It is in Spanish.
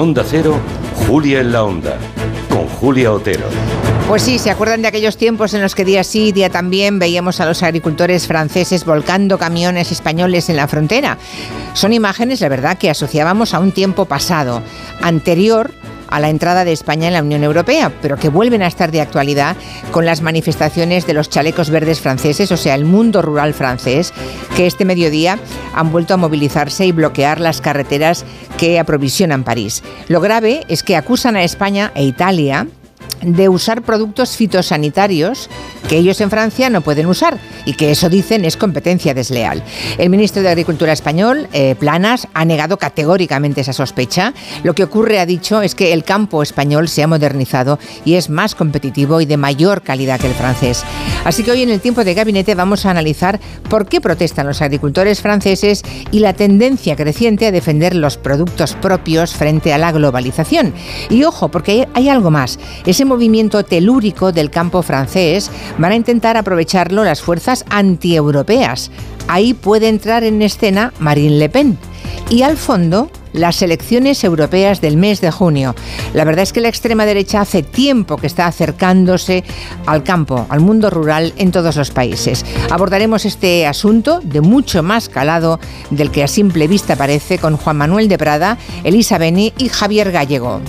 Onda Cero, Julia en la Onda, con Julia Otero. Pues sí, ¿se acuerdan de aquellos tiempos en los que día sí, día también veíamos a los agricultores franceses volcando camiones españoles en la frontera? Son imágenes, la verdad, que asociábamos a un tiempo pasado, anterior a la entrada de España en la Unión Europea, pero que vuelven a estar de actualidad con las manifestaciones de los chalecos verdes franceses, o sea, el mundo rural francés, que este mediodía han vuelto a movilizarse y bloquear las carreteras que aprovisionan París. Lo grave es que acusan a España e Italia de usar productos fitosanitarios que ellos en Francia no pueden usar y que eso dicen es competencia desleal. El ministro de Agricultura español, eh, Planas, ha negado categóricamente esa sospecha. Lo que ocurre, ha dicho, es que el campo español se ha modernizado y es más competitivo y de mayor calidad que el francés. Así que hoy en el tiempo de gabinete vamos a analizar por qué protestan los agricultores franceses y la tendencia creciente a defender los productos propios frente a la globalización. Y ojo, porque hay algo más. Ese movimiento telúrico del campo francés van a intentar aprovecharlo las fuerzas antieuropeas. Ahí puede entrar en escena Marine Le Pen. Y al fondo, las elecciones europeas del mes de junio. La verdad es que la extrema derecha hace tiempo que está acercándose al campo, al mundo rural en todos los países. Abordaremos este asunto de mucho más calado del que a simple vista parece con Juan Manuel de Prada, Elisa Beni y Javier Gallego.